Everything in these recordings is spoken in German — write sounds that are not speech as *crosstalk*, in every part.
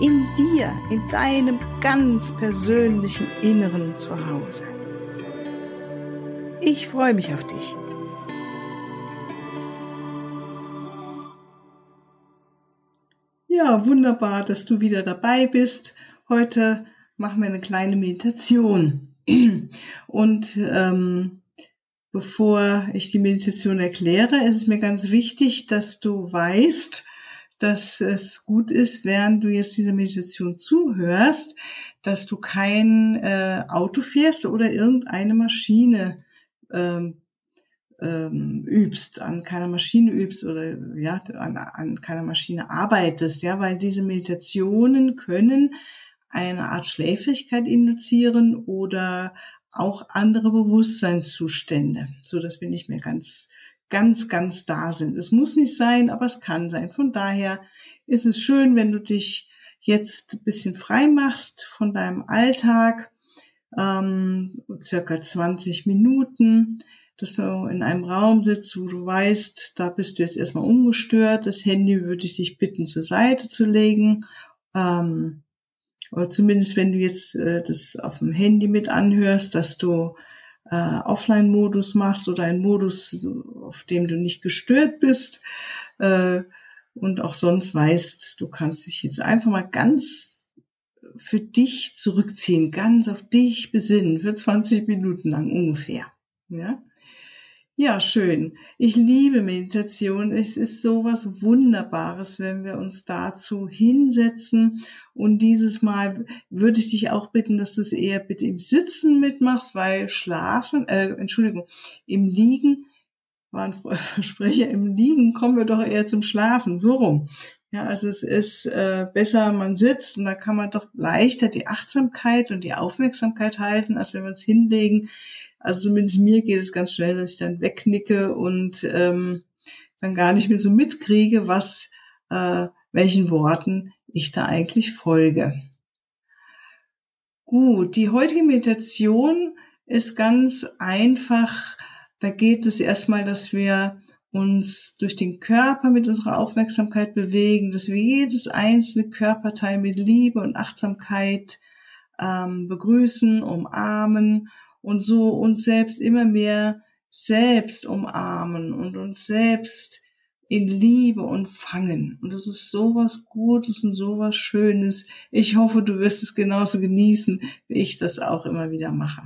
In dir, in deinem ganz persönlichen Inneren zu Hause. Ich freue mich auf dich. Ja, wunderbar, dass du wieder dabei bist. Heute machen wir eine kleine Meditation. Und ähm, bevor ich die Meditation erkläre, ist es mir ganz wichtig, dass du weißt, dass es gut ist, während du jetzt dieser Meditation zuhörst, dass du kein äh, Auto fährst oder irgendeine Maschine ähm, ähm, übst, an keiner Maschine übst oder ja, an, an keiner Maschine arbeitest, ja, weil diese Meditationen können eine Art Schläfrigkeit induzieren oder auch andere Bewusstseinszustände, so dass wir nicht mehr ganz, ganz, ganz da sind. Es muss nicht sein, aber es kann sein. Von daher ist es schön, wenn du dich jetzt ein bisschen frei machst von deinem Alltag, ähm, circa 20 Minuten, dass du in einem Raum sitzt, wo du weißt, da bist du jetzt erstmal ungestört. Das Handy würde ich dich bitten, zur Seite zu legen. Ähm, oder zumindest wenn du jetzt äh, das auf dem Handy mit anhörst, dass du äh, Offline-Modus machst oder einen Modus, auf dem du nicht gestört bist äh, und auch sonst weißt, du kannst dich jetzt einfach mal ganz für dich zurückziehen, ganz auf dich besinnen, für 20 Minuten lang ungefähr. Ja? Ja, schön. Ich liebe Meditation. Es ist so was Wunderbares, wenn wir uns dazu hinsetzen. Und dieses Mal würde ich dich auch bitten, dass du es eher bitte im Sitzen mitmachst, weil Schlafen, äh, Entschuldigung, im Liegen, war ein *laughs* Versprecher, im Liegen kommen wir doch eher zum Schlafen, so rum. Ja, also es ist äh, besser, man sitzt und da kann man doch leichter die Achtsamkeit und die Aufmerksamkeit halten, als wenn wir uns hinlegen also zumindest mir geht es ganz schnell, dass ich dann wegnicke und ähm, dann gar nicht mehr so mitkriege, was, äh, welchen Worten ich da eigentlich folge. Gut, die heutige Meditation ist ganz einfach. Da geht es erstmal, dass wir uns durch den Körper mit unserer Aufmerksamkeit bewegen, dass wir jedes einzelne Körperteil mit Liebe und Achtsamkeit ähm, begrüßen, umarmen und so uns selbst immer mehr selbst umarmen und uns selbst in Liebe und fangen. Und das ist sowas Gutes und sowas Schönes. Ich hoffe, du wirst es genauso genießen, wie ich das auch immer wieder mache.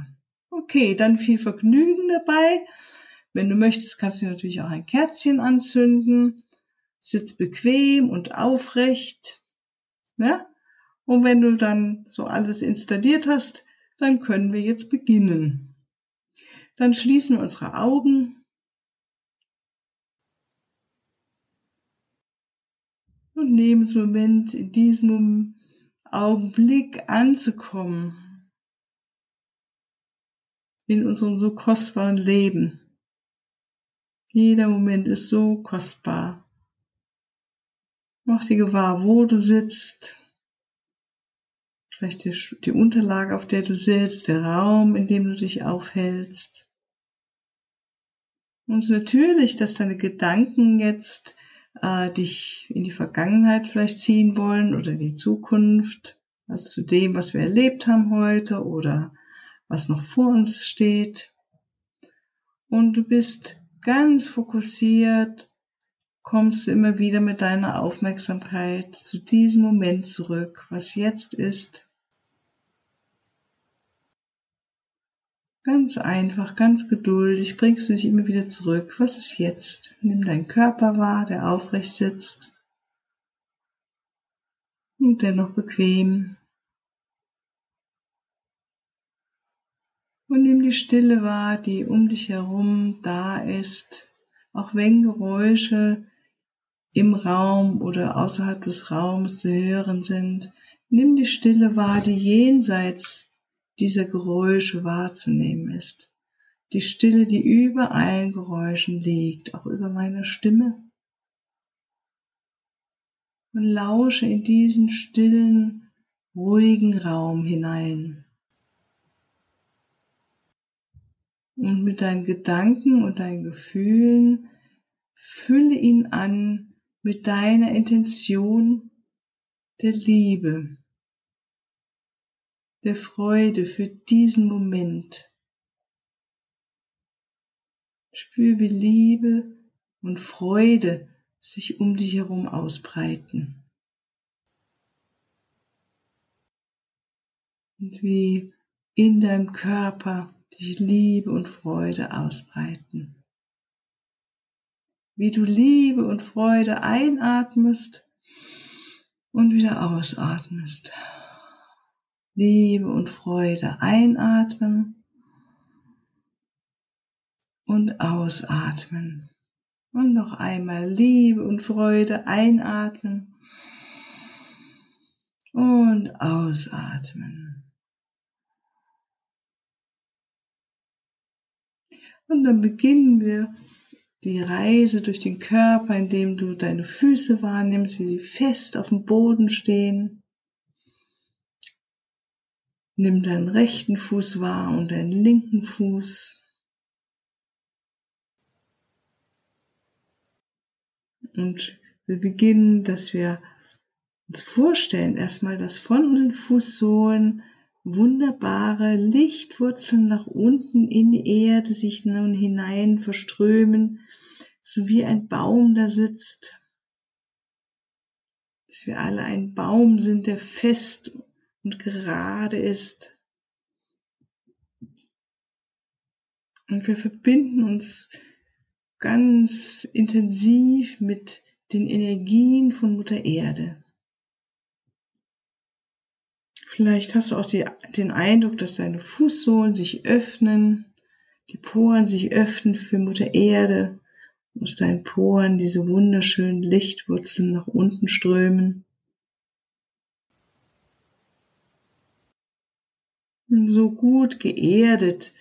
Okay, dann viel Vergnügen dabei. Wenn du möchtest, kannst du natürlich auch ein Kerzchen anzünden. Sitz bequem und aufrecht. Ja? Und wenn du dann so alles installiert hast, dann können wir jetzt beginnen. Dann schließen wir unsere Augen und nehmen den Moment, in diesem Augenblick anzukommen in unserem so kostbaren Leben. Jeder Moment ist so kostbar. Mach dir gewahr, wo du sitzt, vielleicht die, die Unterlage, auf der du sitzt, der Raum, in dem du dich aufhältst. Und natürlich, dass deine Gedanken jetzt äh, dich in die Vergangenheit vielleicht ziehen wollen oder die Zukunft, also zu dem, was wir erlebt haben heute oder was noch vor uns steht. Und du bist ganz fokussiert, kommst du immer wieder mit deiner Aufmerksamkeit zu diesem Moment zurück, was jetzt ist Ganz einfach, ganz geduldig bringst du dich immer wieder zurück. Was ist jetzt? Nimm deinen Körper wahr, der aufrecht sitzt und dennoch bequem. Und nimm die Stille wahr, die um dich herum da ist, auch wenn Geräusche im Raum oder außerhalb des Raums zu hören sind. Nimm die Stille wahr, die jenseits dieser Geräusche wahrzunehmen ist. Die Stille, die über allen Geräuschen liegt, auch über meiner Stimme. Und lausche in diesen stillen, ruhigen Raum hinein. Und mit deinen Gedanken und deinen Gefühlen fülle ihn an mit deiner Intention der Liebe, der Freude für diesen Moment. Spür, wie Liebe und Freude sich um dich herum ausbreiten. Und wie in deinem Körper dich Liebe und Freude ausbreiten. Wie du Liebe und Freude einatmest und wieder ausatmest. Liebe und Freude einatmen und ausatmen. Und noch einmal Liebe und Freude einatmen und ausatmen. Und dann beginnen wir die Reise durch den Körper, indem du deine Füße wahrnimmst, wie sie fest auf dem Boden stehen. Nimm deinen rechten Fuß wahr und deinen linken Fuß. Und wir beginnen, dass wir uns vorstellen, erstmal, dass von den Fußsohlen wunderbare Lichtwurzeln nach unten in die Erde sich nun hinein verströmen, so wie ein Baum da sitzt. Dass wir alle ein Baum sind, der fest und gerade ist. Und wir verbinden uns ganz intensiv mit den Energien von Mutter Erde. Vielleicht hast du auch die, den Eindruck, dass deine Fußsohlen sich öffnen, die Poren sich öffnen für Mutter Erde, aus deinen Poren diese wunderschönen Lichtwurzeln nach unten strömen. Und so gut geerdet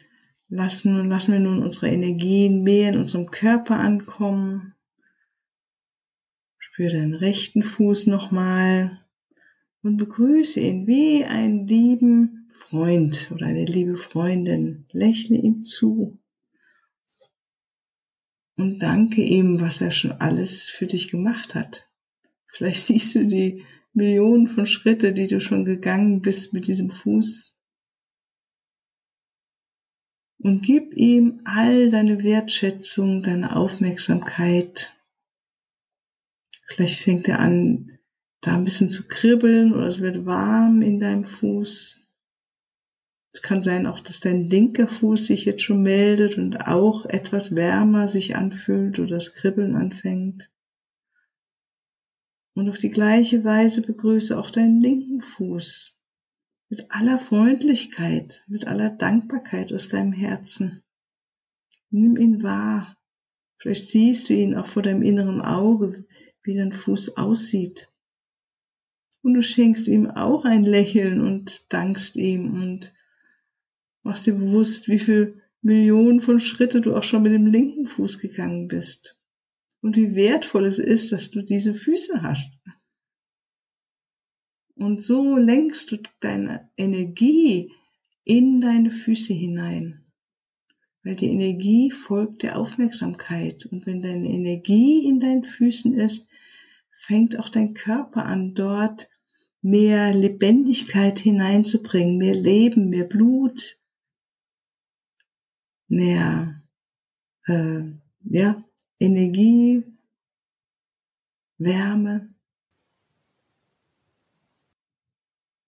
lassen, lassen wir nun unsere Energien mehr in unserem Körper ankommen. Spür deinen rechten Fuß nochmal und begrüße ihn wie einen lieben Freund oder eine liebe Freundin. Lächle ihm zu und danke ihm, was er schon alles für dich gemacht hat. Vielleicht siehst du die Millionen von Schritte, die du schon gegangen bist mit diesem Fuß. Und gib ihm all deine Wertschätzung, deine Aufmerksamkeit. Vielleicht fängt er an, da ein bisschen zu kribbeln oder es wird warm in deinem Fuß. Es kann sein auch, dass dein linker Fuß sich jetzt schon meldet und auch etwas wärmer sich anfühlt oder das Kribbeln anfängt. Und auf die gleiche Weise begrüße auch deinen linken Fuß mit aller Freundlichkeit, mit aller Dankbarkeit aus deinem Herzen. Nimm ihn wahr. Vielleicht siehst du ihn auch vor deinem inneren Auge, wie dein Fuß aussieht. Und du schenkst ihm auch ein Lächeln und dankst ihm und machst dir bewusst, wie viel Millionen von Schritte du auch schon mit dem linken Fuß gegangen bist. Und wie wertvoll es ist, dass du diese Füße hast. Und so lenkst du deine Energie in deine Füße hinein. Weil die Energie folgt der Aufmerksamkeit. Und wenn deine Energie in deinen Füßen ist, fängt auch dein Körper an, dort mehr Lebendigkeit hineinzubringen, mehr Leben, mehr Blut, mehr äh, ja, Energie, Wärme.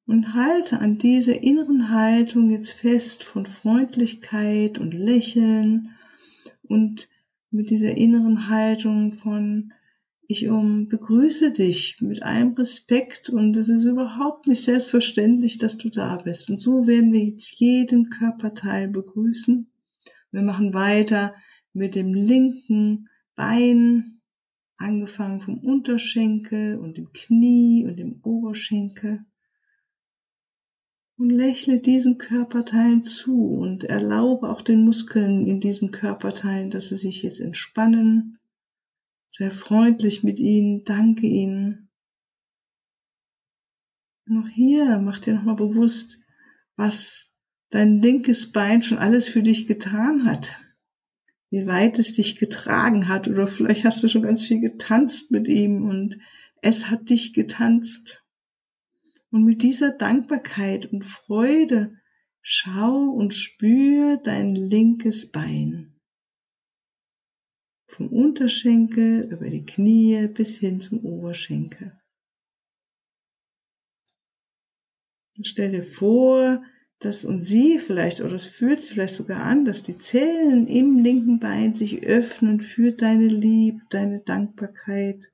Und halte an dieser inneren Haltung jetzt fest von Freundlichkeit und Lächeln und mit dieser inneren Haltung von ich um begrüße dich mit allem Respekt und es ist überhaupt nicht selbstverständlich, dass du da bist. Und so werden wir jetzt jeden Körperteil begrüßen. Wir machen weiter mit dem linken Bein, angefangen vom Unterschenkel und dem Knie und dem Oberschenkel. Und lächle diesen Körperteilen zu und erlaube auch den Muskeln in diesen Körperteilen, dass sie sich jetzt entspannen. Sei freundlich mit ihnen, danke ihnen. Noch hier, mach dir nochmal bewusst, was dein linkes Bein schon alles für dich getan hat. Wie weit es dich getragen hat oder vielleicht hast du schon ganz viel getanzt mit ihm und es hat dich getanzt. Und mit dieser Dankbarkeit und Freude schau und spür dein linkes Bein. Vom Unterschenkel über die Knie bis hin zum Oberschenkel. Und stell dir vor, dass und sie vielleicht, oder es fühlt sich vielleicht sogar an, dass die Zellen im linken Bein sich öffnen für deine Liebe, deine Dankbarkeit.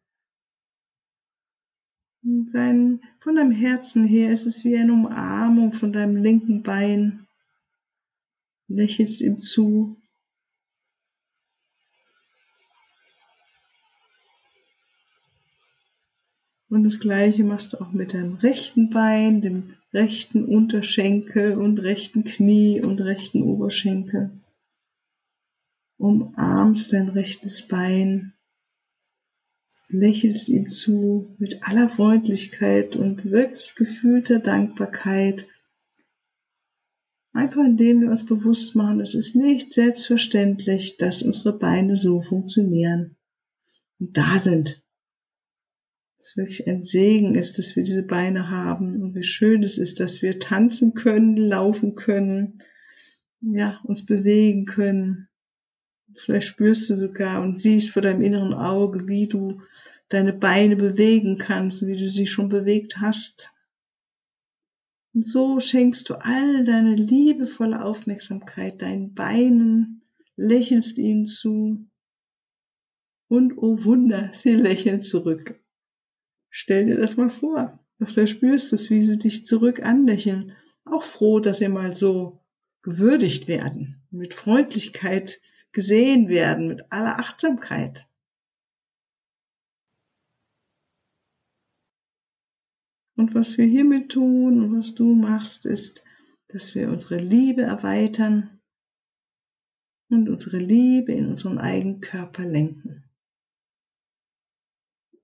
Dein, von deinem Herzen her ist es wie eine Umarmung von deinem linken Bein. Lächelst ihm zu. Und das gleiche machst du auch mit deinem rechten Bein, dem rechten Unterschenkel und rechten Knie und rechten Oberschenkel. Umarmst dein rechtes Bein, lächelst ihm zu mit aller Freundlichkeit und wirklich gefühlter Dankbarkeit. Einfach indem wir uns bewusst machen, es ist nicht selbstverständlich, dass unsere Beine so funktionieren und da sind es wirklich ein Segen ist, dass wir diese Beine haben und wie schön es ist, dass wir tanzen können, laufen können, ja, uns bewegen können. Vielleicht spürst du sogar und siehst vor deinem inneren Auge, wie du deine Beine bewegen kannst, wie du sie schon bewegt hast. Und so schenkst du all deine liebevolle Aufmerksamkeit deinen Beinen, lächelst ihnen zu und oh Wunder, sie lächeln zurück. Stell dir das mal vor. Vielleicht spürst du es, wie sie dich zurück anlächeln. Auch froh, dass sie mal so gewürdigt werden, mit Freundlichkeit gesehen werden, mit aller Achtsamkeit. Und was wir hiermit tun und was du machst, ist, dass wir unsere Liebe erweitern und unsere Liebe in unseren eigenen Körper lenken.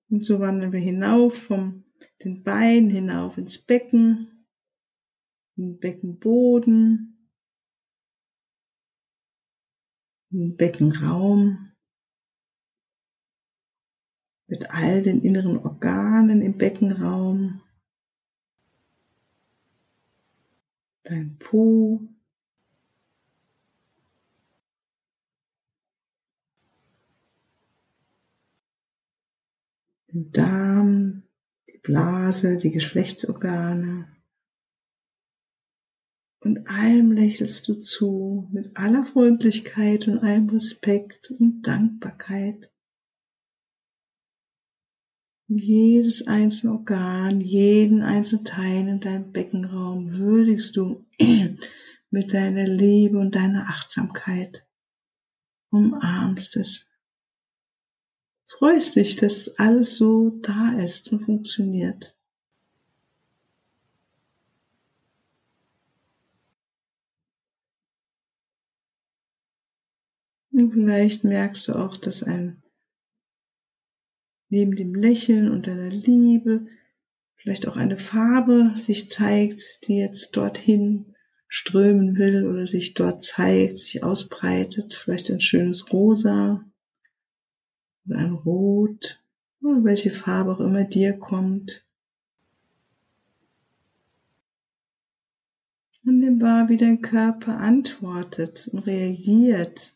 Und so wandern wir hinauf vom den Beinen hinauf ins Becken, in den Beckenboden, den Beckenraum, mit all den inneren Organen im Beckenraum, dein Po, den Darm, die Blase, die Geschlechtsorgane. Und allem lächelst du zu, mit aller Freundlichkeit und allem Respekt und Dankbarkeit. Jedes einzelne Organ, jeden einzelnen Teil in deinem Beckenraum würdigst du *clears throat* mit deiner Liebe und deiner Achtsamkeit. Umarmst es freust dich, dass alles so da ist und funktioniert. Und vielleicht merkst du auch, dass ein neben dem Lächeln und deiner Liebe vielleicht auch eine Farbe sich zeigt, die jetzt dorthin strömen will oder sich dort zeigt, sich ausbreitet. Vielleicht ein schönes Rosa oder ein Rot oder welche Farbe auch immer dir kommt. Und nimm wahr, wie dein Körper antwortet und reagiert,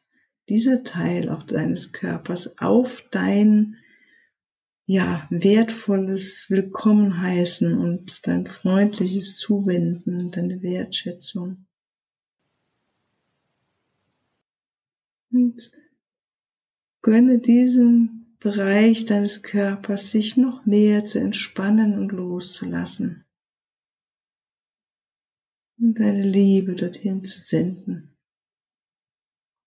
dieser Teil auch deines Körpers auf dein ja, wertvolles Willkommen heißen und dein freundliches Zuwenden, deine Wertschätzung. Und Gönne diesem Bereich deines Körpers sich noch mehr zu entspannen und loszulassen. Und deine Liebe dorthin zu senden.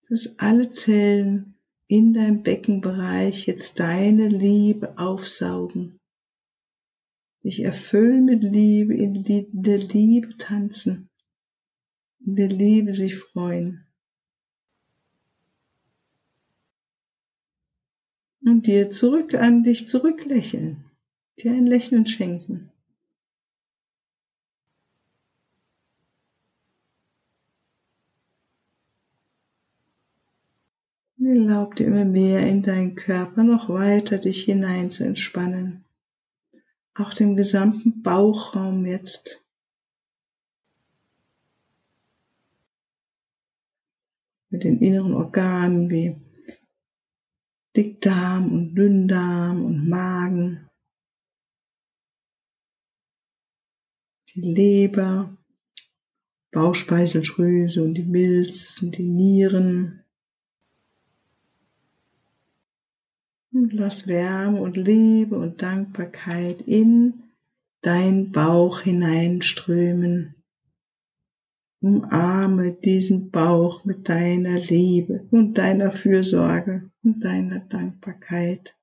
Dass alle Zellen in deinem Beckenbereich jetzt deine Liebe aufsaugen. dich erfüllen mit Liebe, in der Liebe tanzen, in der Liebe sich freuen. Und dir zurück an dich zurücklächeln, dir ein Lächeln schenken. Erlaub dir immer mehr in deinen Körper noch weiter dich hinein zu entspannen. Auch den gesamten Bauchraum jetzt. Mit den inneren Organen wie Dickdarm und Dünndarm und Magen. Die Leber, Bauchspeicheldrüse und die Milz und die Nieren. Und lass Wärme und Liebe und Dankbarkeit in dein Bauch hineinströmen. Umarme diesen Bauch mit deiner Liebe und deiner Fürsorge und deiner Dankbarkeit.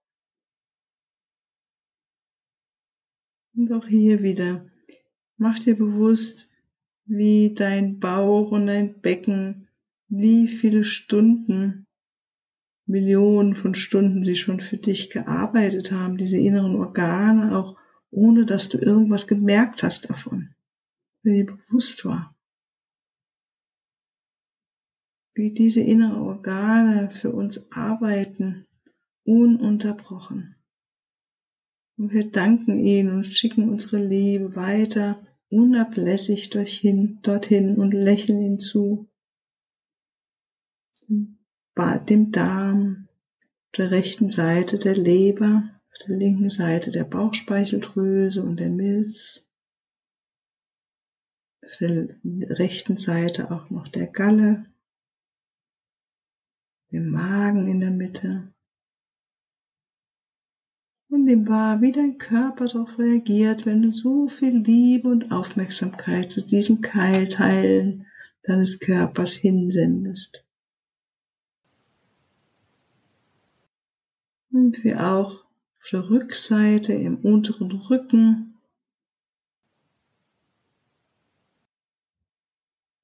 Und auch hier wieder, mach dir bewusst, wie dein Bauch und dein Becken, wie viele Stunden Millionen von Stunden sie schon für dich gearbeitet haben, diese inneren Organe, auch ohne dass du irgendwas gemerkt hast davon, wie dir bewusst war. Wie diese inneren Organe für uns arbeiten, ununterbrochen. Und wir danken ihnen und schicken unsere Liebe weiter unablässig dorthin, dorthin und lächeln ihnen zu dem Darm, der rechten Seite der Leber, auf der linken Seite der Bauchspeicheldrüse und der Milz, auf der rechten Seite auch noch der Galle, dem Magen in der Mitte. Und dem war, wie dein Körper darauf reagiert, wenn du so viel Liebe und Aufmerksamkeit zu diesem Keilteilen deines Körpers hinsendest. Und wie auch auf der Rückseite im unteren Rücken.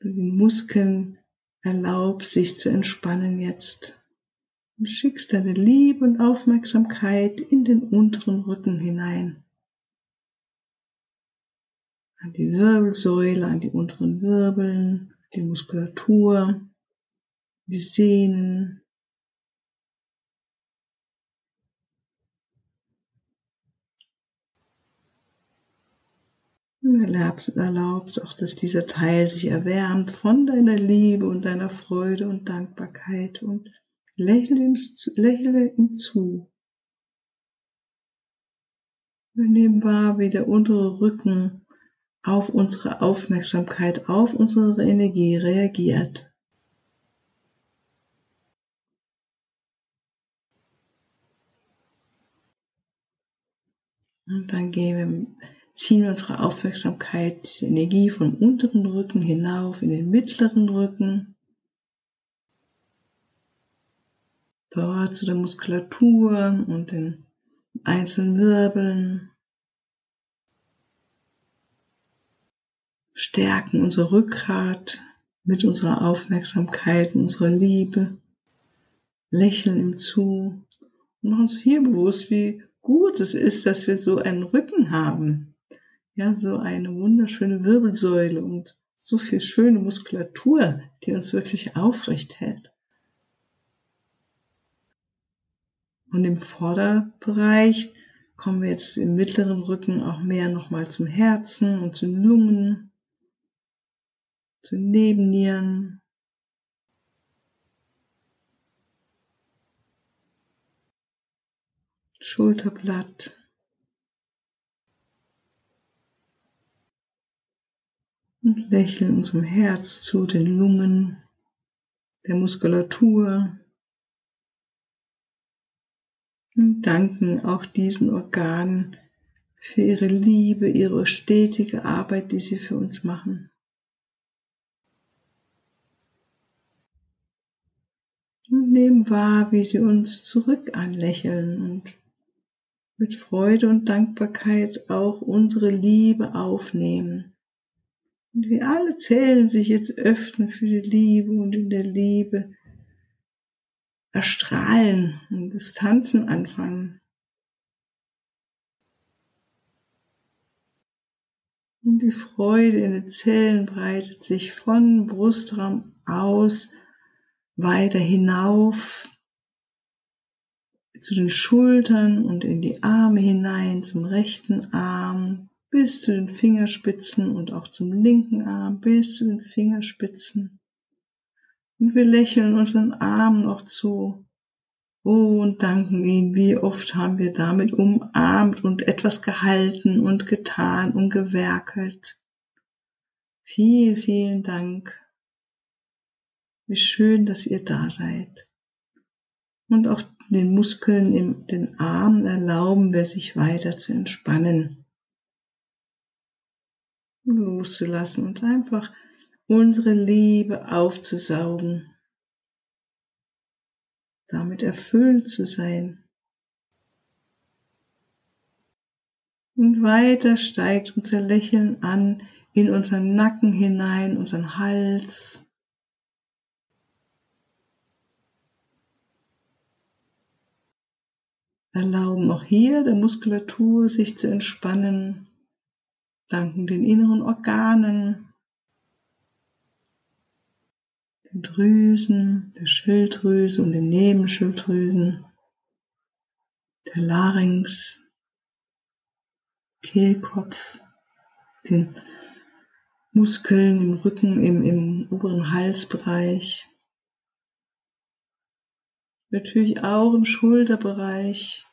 Du den Muskeln erlaubst, sich zu entspannen jetzt. Und schickst deine Liebe und Aufmerksamkeit in den unteren Rücken hinein. An die Wirbelsäule, an die unteren Wirbeln, die Muskulatur, die Sehnen, erlaubst, erlaubst auch, dass dieser Teil sich erwärmt von deiner Liebe und deiner Freude und Dankbarkeit und lächle ihm, lächle ihm zu. Wir nehmen wahr, wie der untere Rücken auf unsere Aufmerksamkeit, auf unsere Energie reagiert. Und dann gehen wir ziehen unsere Aufmerksamkeit, diese Energie vom unteren Rücken hinauf in den mittleren Rücken. Dort zu der Muskulatur und den einzelnen Wirbeln. Stärken unser Rückgrat mit unserer Aufmerksamkeit, unserer Liebe. Lächeln ihm zu und machen uns hier bewusst, wie gut es ist, dass wir so einen Rücken haben ja, so eine wunderschöne Wirbelsäule und so viel schöne Muskulatur, die uns wirklich aufrecht hält. Und im Vorderbereich kommen wir jetzt im mittleren Rücken auch mehr nochmal zum Herzen und zu Lungen, zu Nebennieren. Schulterblatt. Und lächeln unserem Herz zu, den Lungen, der Muskulatur und danken auch diesen Organen für ihre Liebe, ihre stetige Arbeit, die sie für uns machen. Und nehmen wahr, wie sie uns zurück anlächeln und mit Freude und Dankbarkeit auch unsere Liebe aufnehmen. Und wir alle zählen sich jetzt öffnen für die Liebe und in der Liebe erstrahlen und Distanzen anfangen. Und die Freude in den Zellen breitet sich von Brustraum aus weiter hinauf zu den Schultern und in die Arme hinein, zum rechten Arm bis zu den Fingerspitzen und auch zum linken Arm bis zu den Fingerspitzen. Und wir lächeln unseren Arm noch zu. Oh, und danken ihm, wie oft haben wir damit umarmt und etwas gehalten und getan und gewerkelt. Vielen, vielen Dank. Wie schön, dass ihr da seid. Und auch den Muskeln in den Armen erlauben wir sich weiter zu entspannen. Loszulassen und einfach unsere Liebe aufzusaugen. Damit erfüllt zu sein. Und weiter steigt unser Lächeln an in unseren Nacken hinein, unseren Hals, erlauben auch hier der Muskulatur sich zu entspannen, danken den inneren Organen, den Drüsen, der Schilddrüse und den Nebenschilddrüsen, der Larynx, Kehlkopf, den Muskeln im Rücken, im, im oberen Halsbereich, natürlich auch im Schulterbereich,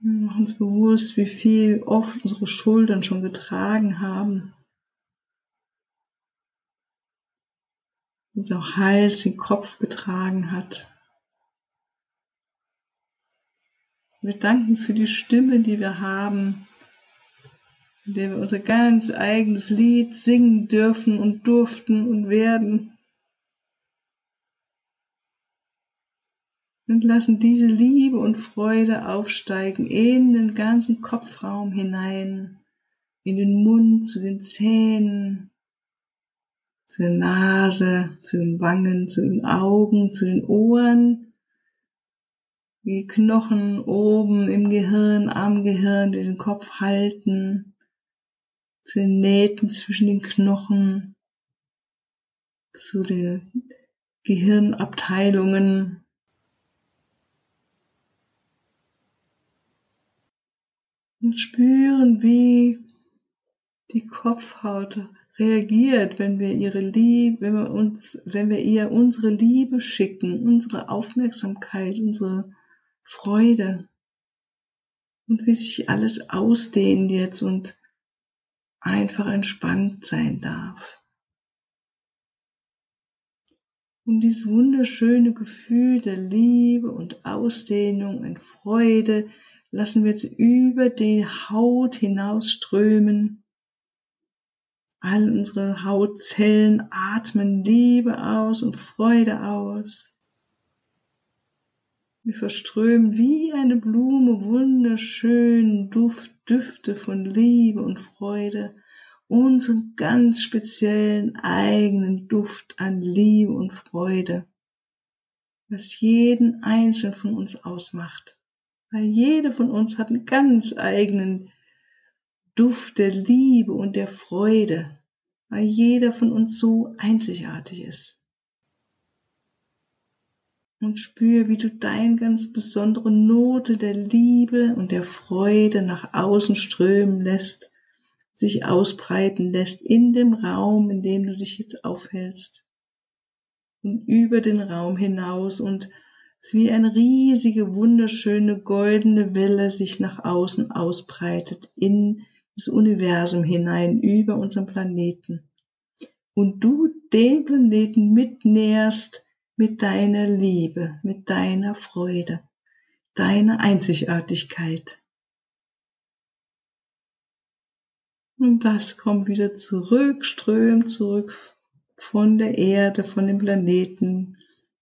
wir machen uns bewusst, wie viel oft unsere Schultern schon getragen haben. Unser Hals den Kopf getragen hat. Wir danken für die Stimme, die wir haben, in der wir unser ganz eigenes Lied singen dürfen und durften und werden. Und lassen diese Liebe und Freude aufsteigen in den ganzen Kopfraum hinein, in den Mund, zu den Zähnen, zu der Nase, zu den Wangen, zu den Augen, zu den Ohren, wie Knochen oben im Gehirn, am Gehirn, die den Kopf halten, zu den Nähten zwischen den Knochen, zu den Gehirnabteilungen, und spüren, wie die Kopfhaut reagiert, wenn wir ihre Liebe, wenn wir uns, wenn wir ihr unsere Liebe schicken, unsere Aufmerksamkeit, unsere Freude und wie sich alles ausdehnt jetzt und einfach entspannt sein darf. Und dieses wunderschöne Gefühl der Liebe und Ausdehnung und Freude lassen wir jetzt über die Haut hinausströmen. All unsere Hautzellen atmen Liebe aus und Freude aus. Wir verströmen wie eine Blume wunderschönen Duft, Düfte von Liebe und Freude, unseren ganz speziellen eigenen Duft an Liebe und Freude, was jeden Einzelnen von uns ausmacht. Weil jede von uns hat einen ganz eigenen Duft der Liebe und der Freude, weil jeder von uns so einzigartig ist. Und spür, wie du deine ganz besondere Note der Liebe und der Freude nach außen strömen lässt, sich ausbreiten lässt in dem Raum, in dem du dich jetzt aufhältst. Und über den Raum hinaus und es wie eine riesige, wunderschöne, goldene Welle sich nach außen ausbreitet in das Universum hinein über unseren Planeten. Und du den Planeten mitnährst mit deiner Liebe, mit deiner Freude, deiner Einzigartigkeit. Und das kommt wieder zurück, strömt zurück von der Erde, von dem Planeten,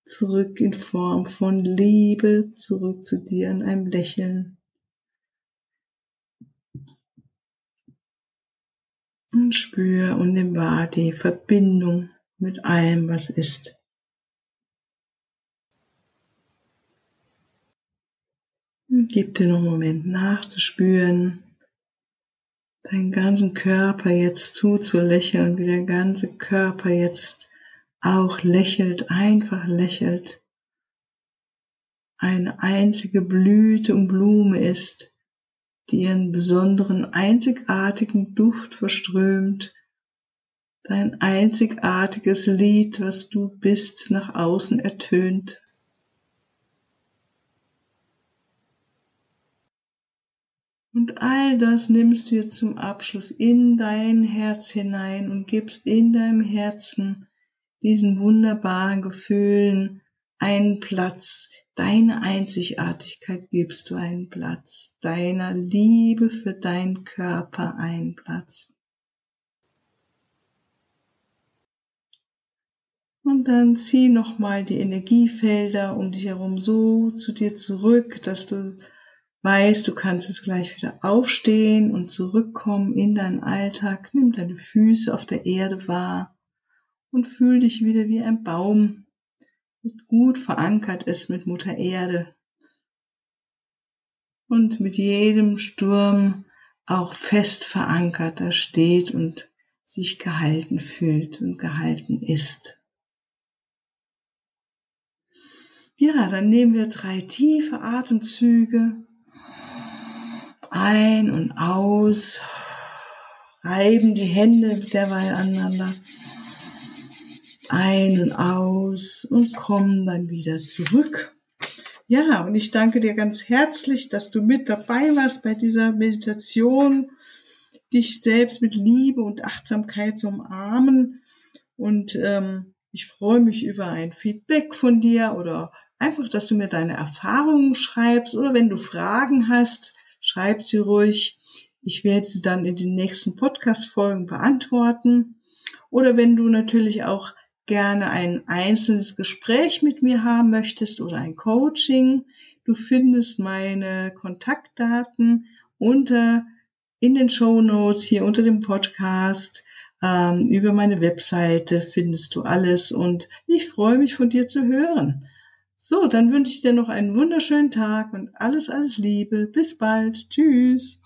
zurück in Form von Liebe, zurück zu dir in einem Lächeln. Und spür und nimm wahr die Verbindung mit allem, was ist. Und gib dir noch einen Moment nachzuspüren, deinen ganzen Körper jetzt zuzulächeln, wie der ganze Körper jetzt auch lächelt, einfach lächelt, eine einzige Blüte und Blume ist, die ihren besonderen, einzigartigen Duft verströmt, dein einzigartiges Lied, was du bist, nach außen ertönt. Und all das nimmst du jetzt zum Abschluss in dein Herz hinein und gibst in deinem Herzen diesen wunderbaren Gefühlen einen Platz, deine Einzigartigkeit gibst du einen Platz, deiner Liebe für deinen Körper einen Platz. Und dann zieh nochmal die Energiefelder um dich herum so zu dir zurück, dass du weißt, du kannst es gleich wieder aufstehen und zurückkommen in deinen Alltag. Nimm deine Füße auf der Erde wahr und fühl dich wieder wie ein Baum, der gut verankert ist mit Mutter Erde. Und mit jedem Sturm auch fest verankert da steht und sich gehalten fühlt und gehalten ist. Ja, dann nehmen wir drei tiefe Atemzüge. Ein und aus, reiben die Hände derweil aneinander ein und aus und kommen dann wieder zurück. Ja, und ich danke dir ganz herzlich, dass du mit dabei warst bei dieser Meditation, dich selbst mit Liebe und Achtsamkeit zu umarmen. Und ähm, ich freue mich über ein Feedback von dir oder einfach, dass du mir deine Erfahrungen schreibst oder wenn du Fragen hast, schreib sie ruhig. Ich werde sie dann in den nächsten Podcast-Folgen beantworten. Oder wenn du natürlich auch gerne ein einzelnes Gespräch mit mir haben möchtest oder ein Coaching, du findest meine Kontaktdaten unter in den Show Notes hier unter dem Podcast. Ähm, über meine Webseite findest du alles und ich freue mich von dir zu hören. So, dann wünsche ich dir noch einen wunderschönen Tag und alles, alles Liebe. Bis bald. Tschüss.